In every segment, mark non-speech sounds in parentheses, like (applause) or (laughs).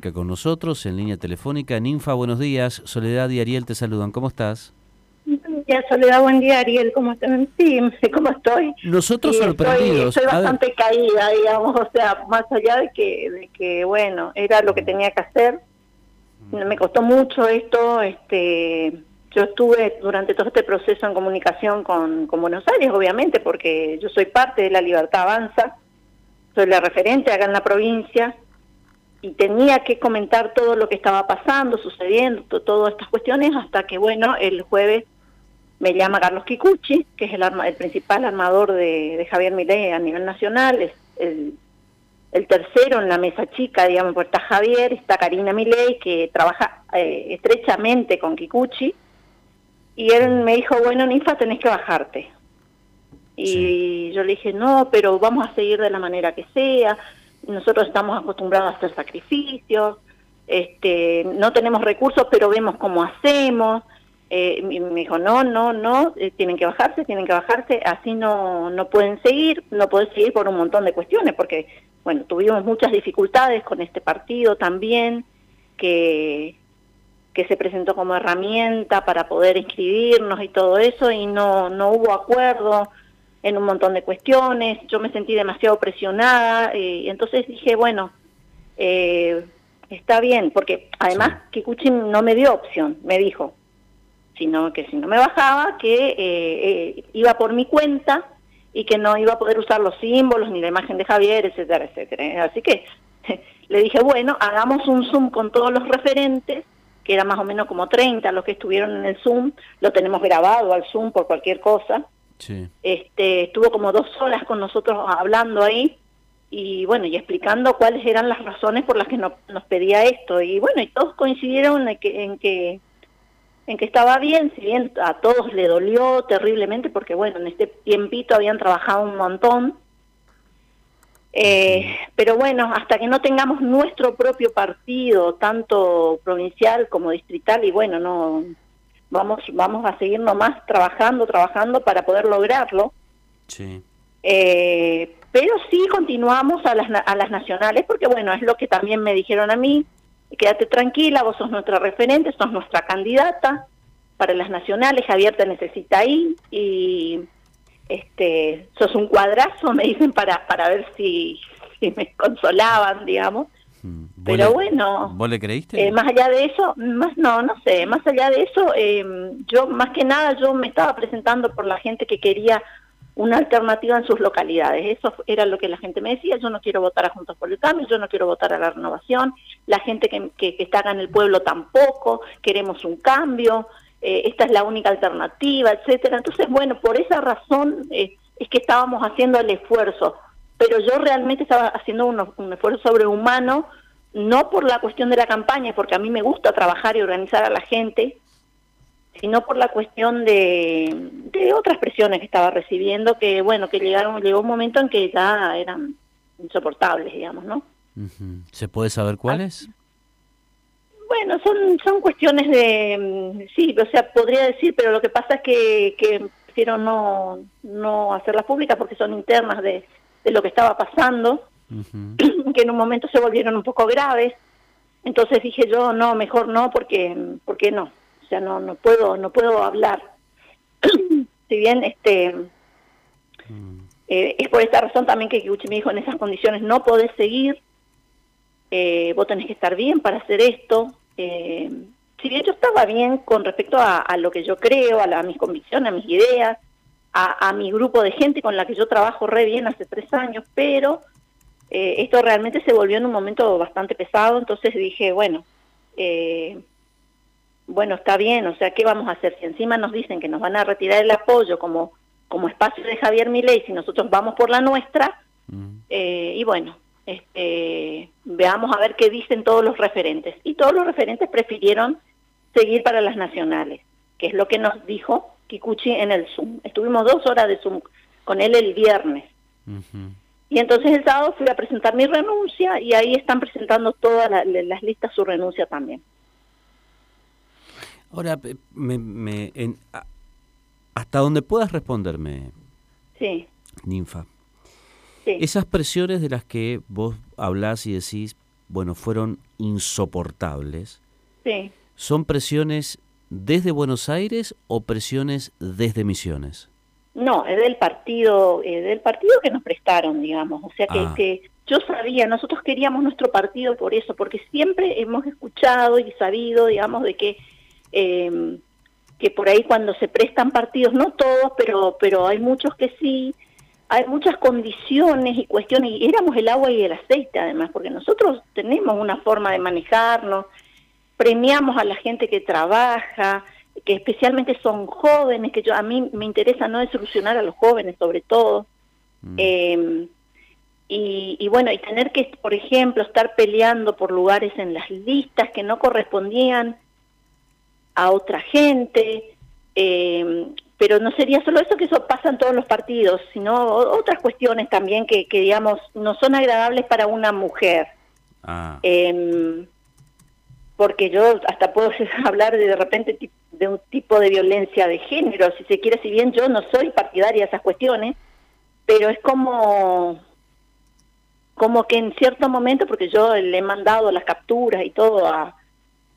con nosotros en línea telefónica. Ninfa, buenos días. Soledad y Ariel te saludan. ¿Cómo estás? Ya, Soledad, buen día, Ariel. ¿Cómo están? Sí, (laughs) ¿cómo estoy? Nosotros sorprendidos. Estoy, bastante caída, digamos, o sea, más allá de que, de que, bueno, era lo que tenía que hacer. Me costó mucho esto, este... Yo estuve durante todo este proceso en comunicación con, con Buenos Aires, obviamente, porque yo soy parte de la Libertad Avanza, soy la referente acá en la provincia, y tenía que comentar todo lo que estaba pasando, sucediendo, todas estas cuestiones, hasta que, bueno, el jueves me llama Carlos Kikuchi, que es el, el principal armador de, Javier Milei a nivel nacional, es el, tercero en la mesa chica, digamos, pues está Javier, está Karina Milei, que trabaja eh, estrechamente con Kikuchi, y él me dijo, bueno, Ninfa, tenés que bajarte. Y yo le dije, no, pero vamos a seguir de la manera que sea, nosotros estamos acostumbrados a hacer sacrificios, este, no tenemos recursos, pero vemos cómo hacemos. Eh, me dijo, no, no, no, eh, tienen que bajarse, tienen que bajarse, así no, no pueden seguir, no pueden seguir por un montón de cuestiones, porque, bueno, tuvimos muchas dificultades con este partido también, que, que se presentó como herramienta para poder inscribirnos y todo eso, y no, no hubo acuerdo, en un montón de cuestiones, yo me sentí demasiado presionada, eh, y entonces dije, bueno, eh, está bien, porque además Kikuchi no me dio opción, me dijo, sino que si no me bajaba, que eh, iba por mi cuenta y que no iba a poder usar los símbolos ni la imagen de Javier, etcétera, etcétera. Así que (laughs) le dije, bueno, hagamos un Zoom con todos los referentes, que era más o menos como 30 los que estuvieron en el Zoom, lo tenemos grabado al Zoom por cualquier cosa, este, estuvo como dos horas con nosotros hablando ahí y bueno, y explicando cuáles eran las razones por las que nos pedía esto. Y bueno, y todos coincidieron en que, en que, en que estaba bien, si bien a todos le dolió terriblemente, porque bueno, en este tiempito habían trabajado un montón. Eh, pero bueno, hasta que no tengamos nuestro propio partido, tanto provincial como distrital, y bueno, no vamos vamos a seguir nomás trabajando, trabajando para poder lograrlo. Sí. Eh, pero sí continuamos a las, a las nacionales, porque bueno, es lo que también me dijeron a mí, quédate tranquila, vos sos nuestra referente, sos nuestra candidata para las nacionales, Javier te necesita ahí, y este sos un cuadrazo, (laughs) me dicen, para, para ver si, si me consolaban, digamos. Pero bueno, ¿vos le creíste? Eh, más allá de eso, más no, no sé, más allá de eso, eh, yo más que nada yo me estaba presentando por la gente que quería una alternativa en sus localidades. Eso era lo que la gente me decía, yo no quiero votar a Juntos por el Cambio, yo no quiero votar a la renovación, la gente que, que, está acá en el pueblo tampoco, queremos un cambio, eh, esta es la única alternativa, etcétera. Entonces, bueno, por esa razón es que estábamos haciendo el esfuerzo pero yo realmente estaba haciendo un, esfuerzo sobrehumano, no por la cuestión de la campaña, porque a mí me gusta trabajar y organizar a la gente, sino por la cuestión de, de otras presiones que estaba recibiendo, que bueno, que llegaron, llegó un momento en que ya eran insoportables, digamos, ¿no? ¿Se puede saber cuáles? Bueno, son, son cuestiones de, sí, o sea, podría decir, pero lo que pasa es que, que prefiero no, no hacerlas públicas porque son internas de, de lo que estaba pasando, (clears throat) que en un momento se volvieron un poco graves. Entonces dije yo, no, mejor no, porque, porque no, o sea, no, no puedo, no puedo hablar. (clears throat) si bien este eh, es por esta razón también que Kikuchi me dijo, en esas condiciones no podés seguir, eh, vos tenés que estar bien para hacer esto. Eh, si bien yo estaba bien con respecto a, lo que yo creo, a, a mis convicciones, a mis ideas, a, mi grupo de gente con la que yo trabajo re bien hace tres años, pero eh, esto realmente se volvió en un momento bastante pesado, entonces dije, bueno, eh, bueno, está bien, o sea, ¿qué vamos a hacer? Si encima nos dicen que nos van a retirar el apoyo como, como espacio de Javier Milei, si nosotros vamos por la nuestra, mm. eh, y bueno, este, veamos a ver qué dicen todos los referentes. Y todos los referentes prefirieron seguir para las nacionales, que es lo que nos dijo Kikuchi en el Zoom. Estuvimos dos horas de Zoom con él el viernes. Y entonces el sábado fui a presentar mi renuncia y ahí están presentando todas las listas su renuncia también. Ahora, me, hasta donde puedas responderme, sí. Ninfa, esas presiones de las que vos hablás y decís, bueno, fueron insoportables. Sí. ¿Son presiones desde Buenos Aires o presiones desde Misiones? No, es del partido, del partido que nos prestaron, digamos. O sea que, Ah. que yo sabía, nosotros queríamos nuestro partido por eso, porque siempre hemos escuchado y sabido, digamos, de que eh, que por ahí cuando se prestan partidos, no todos, pero pero hay muchos que sí, hay muchas condiciones y cuestiones, y éramos el agua y el aceite además, porque nosotros tenemos una forma de manejarnos, premiamos a la gente que trabaja, que especialmente son jóvenes, que yo a mí me interesa no solucionar a los jóvenes sobre todo. Mm. Eh, y, y bueno, y tener que, por ejemplo, estar peleando por lugares en las listas que no correspondían a otra gente, eh, pero no sería solo eso, que eso pasa en todos los partidos, sino otras cuestiones también que, que, digamos, no son agradables para una mujer. Ah, Eh, porque yo hasta puedo (laughs) hablar de, de repente de un tipo de violencia de género, si se quiere, si bien yo no soy partidaria de esas cuestiones, pero es como como que en cierto momento, porque yo le he mandado las capturas y todo a,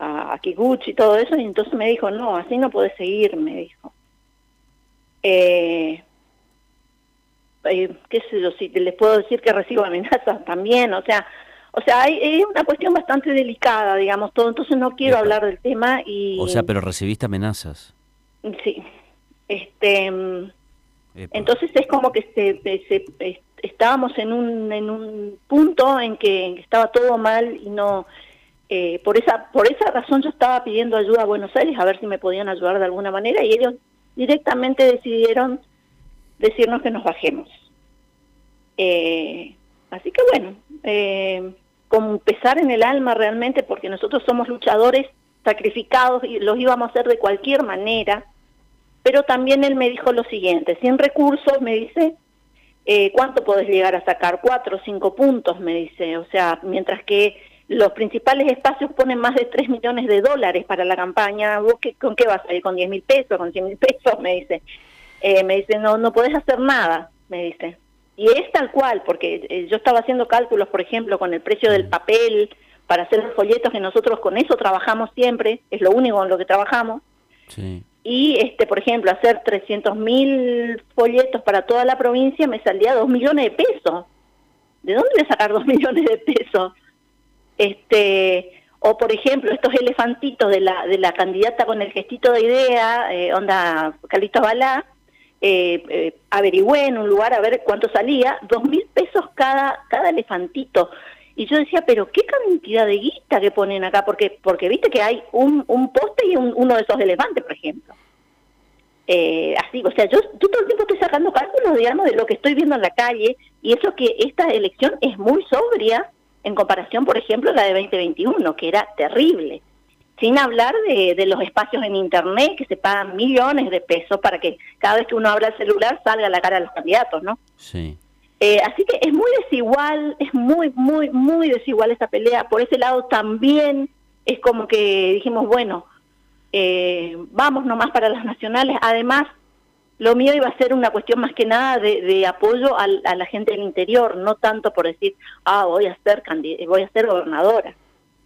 a, Kikuchi y todo eso, y entonces me dijo, no, así no puedes seguir, me dijo. Eh, eh, qué sé yo, si les puedo decir que recibo amenazas (laughs) también, o sea, o sea, hay, es una cuestión bastante delicada, digamos, todo, entonces no quiero hablar del tema y... o sea, pero recibiste amenazas. Sí, este... mm, Epa. entonces es como que se, se- es- estábamos en un, en un punto en que, en que estaba todo mal y no... eh, por esa por esa razón yo estaba pidiendo ayuda a Buenos Aires a ver si me podían ayudar de alguna manera y ellos directamente decidieron decirnos que nos bajemos. Eh, así que bueno, eh, con pesar en el alma realmente porque nosotros somos luchadores sacrificados y los íbamos a hacer de cualquier manera pero también él me dijo lo siguiente, sin recursos, me dice, eh, ¿cuánto podés llegar a sacar? Cuatro o cinco puntos, me dice, o sea, mientras que los principales espacios ponen más de tres millones de dólares para la campaña, ¿vos qué, con qué vas a ir? ¿Con diez mil pesos? ¿Con cien mil pesos? (laughs) Me dice, Eh, me dice, no, no podés hacer nada, me dice. Y es tal cual, porque eh, yo estaba haciendo cálculos, por ejemplo, con el precio del papel, para hacer los folletos, que nosotros con eso trabajamos siempre, es lo único en lo que trabajamos, Sí. y este por ejemplo hacer 300 mil folletos para toda la provincia me salía dos millones de pesos. De dónde voy a sacar dos (laughs) millones de pesos este o por ejemplo estos elefantitos de la de la candidata con el gestito de idea eh, onda Calito Balá eh, eh, averigüé en un lugar a ver cuánto salía dos mil pesos cada cada elefantito y yo decía pero qué cantidad de guita que ponen acá porque porque viste que hay un, un poste y un- uno de esos elefantes por ejemplo eh, así, o sea, yo, yo todo el tiempo estoy sacando cálculos, digamos, de lo que estoy viendo en la calle, y eso que esta elección es muy sobria en comparación, por ejemplo, a la de 2021, que era terrible. Sin hablar de, de los espacios en Internet, que se pagan millones de pesos para que cada vez que uno abra el celular salga la cara de los candidatos, ¿no? Sí. Eh, así que es muy desigual, es muy, muy, muy desigual esta pelea. Por ese lado también es como que dijimos, bueno, eh, vamos nomás para las nacionales. Además, lo mío iba a ser una cuestión más que nada de, de apoyo al- a la gente del interior, no tanto por decir, ah, voy a ser voy a ser gobernadora,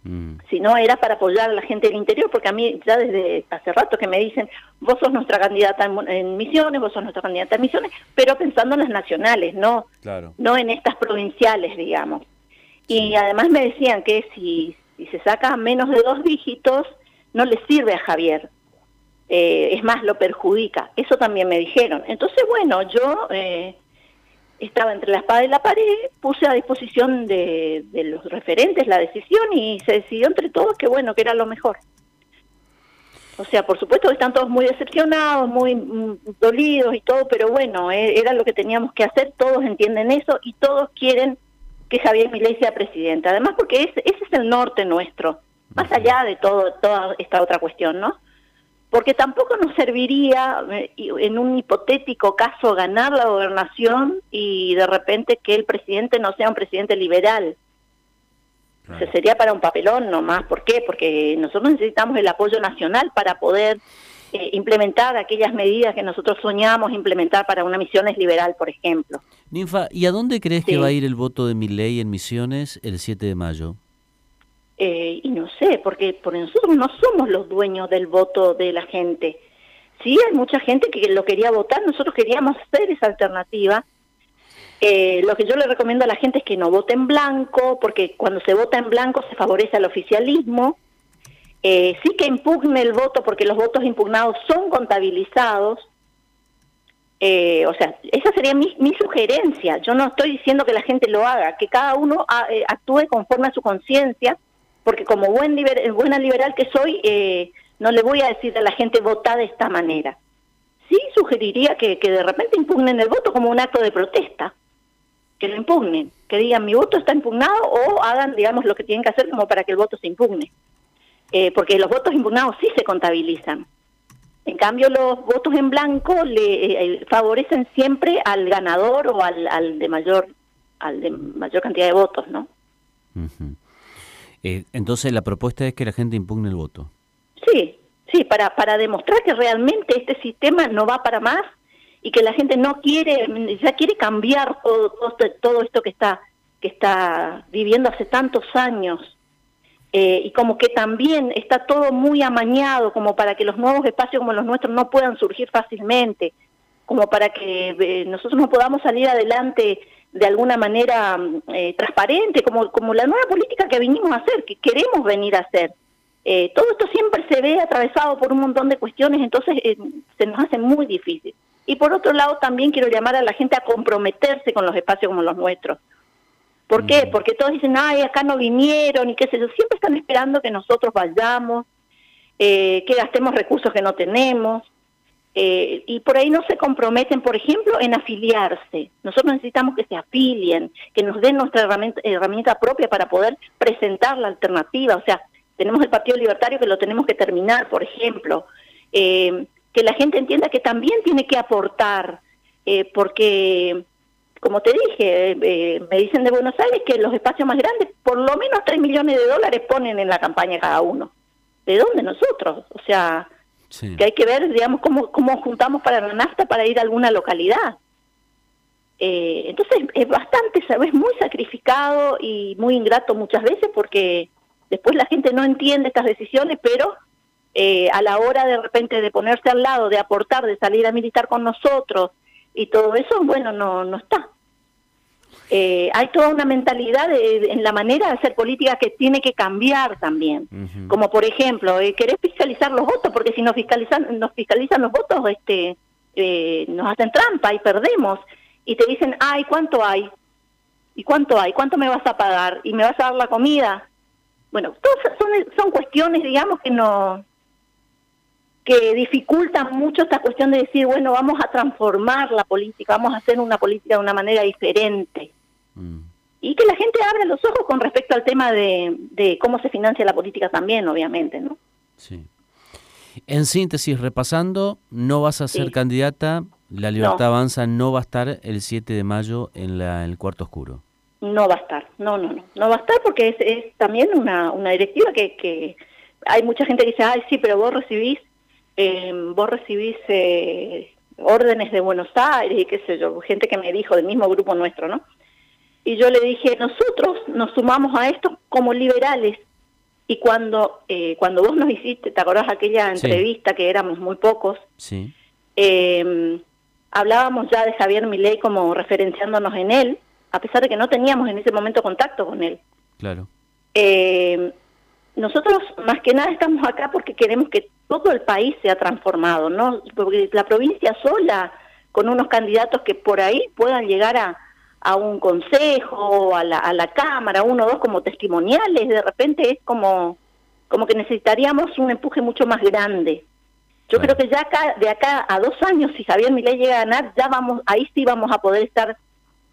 Mm. sino era para apoyar a la gente del interior, porque a mí ya desde hace rato que me dicen, vos sos nuestra candidata en, en Misiones, vos sos nuestra candidata en Misiones, pero pensando en las nacionales, no Claro. no en estas provinciales, digamos. Y además me decían que si, si se saca menos de dos dígitos, no le sirve a Javier. Eh, es más, lo perjudica. Eso también me dijeron. Entonces, bueno, yo eh, estaba entre la espada y la pared, puse a disposición de, de los referentes la decisión y se decidió entre todos que, bueno, que era lo mejor. O sea, por supuesto que están todos muy decepcionados, muy mm, dolidos y todo, pero bueno, eh, era lo que teníamos que hacer, todos entienden eso y todos quieren que Javier Milei sea presidente. Además, porque ese, ese es el norte nuestro, más allá de todo, toda esta otra cuestión, ¿no? Porque tampoco nos serviría eh, en un hipotético caso ganar la gobernación y de repente que el presidente no sea un presidente liberal. O sea, Claro. sería para un papelón nomás. ¿Por qué? Porque nosotros necesitamos el apoyo nacional para poder eh, implementar aquellas medidas que nosotros soñamos implementar para una misiones liberal, por ejemplo. Ninfa, ¿y a dónde crees que va a ir el voto de Milei en Misiones el 7 de mayo? Eh, y no sé, porque, porque nosotros no somos los dueños del voto de la gente. Sí, hay mucha gente que lo quería votar, nosotros queríamos hacer esa alternativa. Eh, lo que yo le recomiendo a la gente es que no vote en blanco, porque cuando se vota en blanco se favorece al oficialismo. Eh, sí que impugne el voto, porque los votos impugnados son contabilizados. Eh, o sea, esa sería mi, sugerencia. Yo no estoy diciendo que la gente lo haga, que cada uno ah, actúe conforme a su conciencia, porque como buen buena liberal que soy, no le voy a decir a la gente vota de esta manera. Sí sugeriría que, de repente impugnen el voto como un acto de protesta, que lo impugnen, que digan mi voto está impugnado o hagan, digamos, lo que tienen que hacer como para que el voto se impugne. Eh, porque los votos impugnados sí se contabilizan. En cambio, los votos en blanco le eh, favorecen siempre al ganador o al, de mayor al de mayor cantidad de votos, ¿no? Eh, entonces la propuesta es que la gente impugne el voto. Sí, sí, para, para demostrar que realmente este sistema no va para más y que la gente no quiere, ya quiere cambiar todo, todo, esto que está, que está viviendo hace tantos años. Eh, y como que también está todo muy amañado como para que los nuevos espacios como los nuestros no puedan surgir fácilmente, como para que eh, nosotros no podamos salir adelante de alguna manera eh, transparente, como, como la nueva política que vinimos a hacer, que queremos venir a hacer. Eh, todo esto siempre se ve atravesado por un montón de cuestiones, entonces eh, se nos hace muy difícil. Y por otro lado, también quiero llamar a la gente a comprometerse con los espacios como los nuestros. ¿Por qué? Porque todos dicen, ay, acá no vinieron y qué sé yo. Siempre están esperando que nosotros vayamos, eh, que gastemos recursos que no tenemos. Y por ahí no se comprometen, por ejemplo, en afiliarse. Nosotros necesitamos que se afilien, que nos den nuestra herramienta, herramienta propia para poder presentar la alternativa. O sea, tenemos el Partido Libertario que lo tenemos que terminar, por ejemplo. Eh, que la gente entienda que también tiene que aportar, eh, porque, como te dije, eh, me dicen de Buenos Aires que los espacios más grandes, por lo menos 3 millones de dólares ponen en la campaña cada uno. ¿De dónde nosotros? O sea, que hay que ver, digamos, cómo, cómo juntamos para la nafta para ir a alguna localidad. entonces, es bastante, ¿sabes? Muy sacrificado y muy ingrato muchas veces porque Después la gente no entiende estas decisiones, pero eh, a la hora de repente de ponerse al lado, de aportar, de salir a militar con nosotros y todo eso, bueno, no, no está. Eh, hay toda una mentalidad en la manera de hacer política que tiene que cambiar también. Como por ejemplo, eh, querés fiscalizar los votos, porque si nos fiscalizan, nos fiscalizan los votos, este, eh, nos hacen trampa y perdemos. Y te dicen, ay, ¿cuánto hay? ¿Y cuánto hay? ¿Cuánto me vas a pagar? ¿Y me vas a dar la comida? Bueno, todas son, son cuestiones, digamos, que no que dificultan mucho esta cuestión de decir, bueno, vamos a transformar la política, vamos a hacer una política de una manera diferente. Mm. Y que la gente abra los ojos con respecto al tema de, de cómo se financia la política también, obviamente, ¿no? Sí. En síntesis, repasando, no vas a ser candidata, la Libertad Avanza no va a estar el 7 de mayo en, la, en el cuarto oscuro no va a estar, no, no, no, no va a estar porque es, es también una, una directiva que, que hay mucha gente que dice, ay, sí, pero vos recibís, eh, vos recibís eh, órdenes de Buenos Aires y qué sé yo, gente que me dijo del mismo grupo nuestro, ¿no? Y yo le dije, nosotros nos sumamos a esto como liberales. Y cuando, eh, cuando vos nos hiciste, ¿te acordás aquella entrevista que éramos muy pocos? Sí. Eh, hablábamos ya de Javier Milei como referenciándonos en él, a pesar de que no teníamos en ese momento contacto con él. Claro. Eh, nosotros más que nada estamos acá porque queremos que todo el país sea transformado, ¿no? Porque la provincia sola, con unos candidatos que por ahí puedan llegar a, a un consejo, a la, a la Cámara, uno o dos como testimoniales, de repente es como, como que necesitaríamos un empuje mucho más grande. Yo creo que ya acá, de acá a dos años, si Javier Milei llega a ganar, ya vamos, ahí sí vamos a poder estar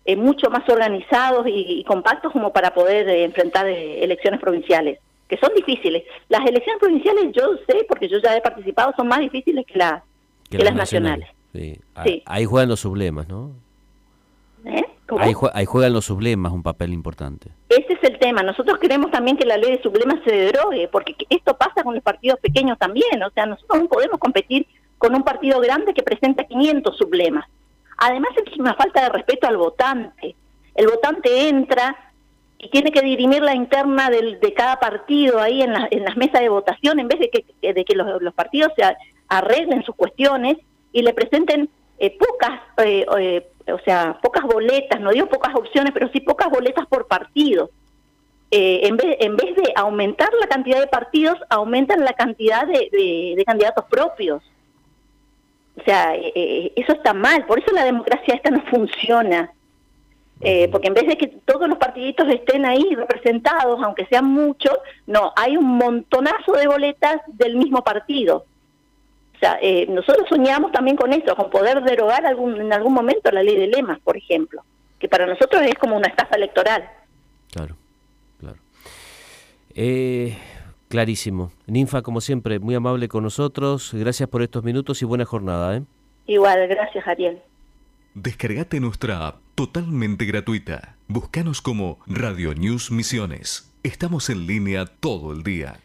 eh, mucho más organizados y, compactos como para poder eh, enfrentar eh, elecciones provinciales, que son difíciles. Las elecciones provinciales, yo sé, porque yo ya he participado, son más difíciles que, la, que, las, nacionales. Ahí juegan los sublemas, ¿no? Ahí, ahí, juegan los sublemas un papel importante. Ese es el tema. Nosotros queremos también que la ley de sublemas se derogue, porque esto pasa con los partidos pequeños también. O sea, nosotros no podemos competir con un partido grande que presenta 500 sublemas. Además es una falta de respeto al votante. El votante entra y tiene que dirimir la interna de cada partido ahí en, las mesas de votación, en vez de que, de que los, partidos se arreglen sus cuestiones y le presenten eh, pocas, eh, eh, o sea, pocas boletas, no digo pocas opciones, pero sí pocas boletas por partido. en, vez, en vez de aumentar la cantidad de partidos, aumentan la cantidad de, de candidatos propios. O sea, eso está mal, por eso la democracia esta no funciona. Eh, porque en vez de que todos los partiditos estén ahí representados, aunque sean muchos, no, hay un montonazo de boletas del mismo partido. O sea, eh, nosotros soñamos también con eso, con poder derogar algún, en algún momento la ley de lemas, por ejemplo, que para nosotros es como una estafa electoral. Claro, claro. Eh, clarísimo. Ninfa, como siempre, muy amable con nosotros. Gracias por estos minutos y buena jornada. ¿eh? Igual, gracias, Ariel. Descargate nuestra app totalmente gratuita. Búscanos como Radio News Misiones. Estamos en línea todo el día.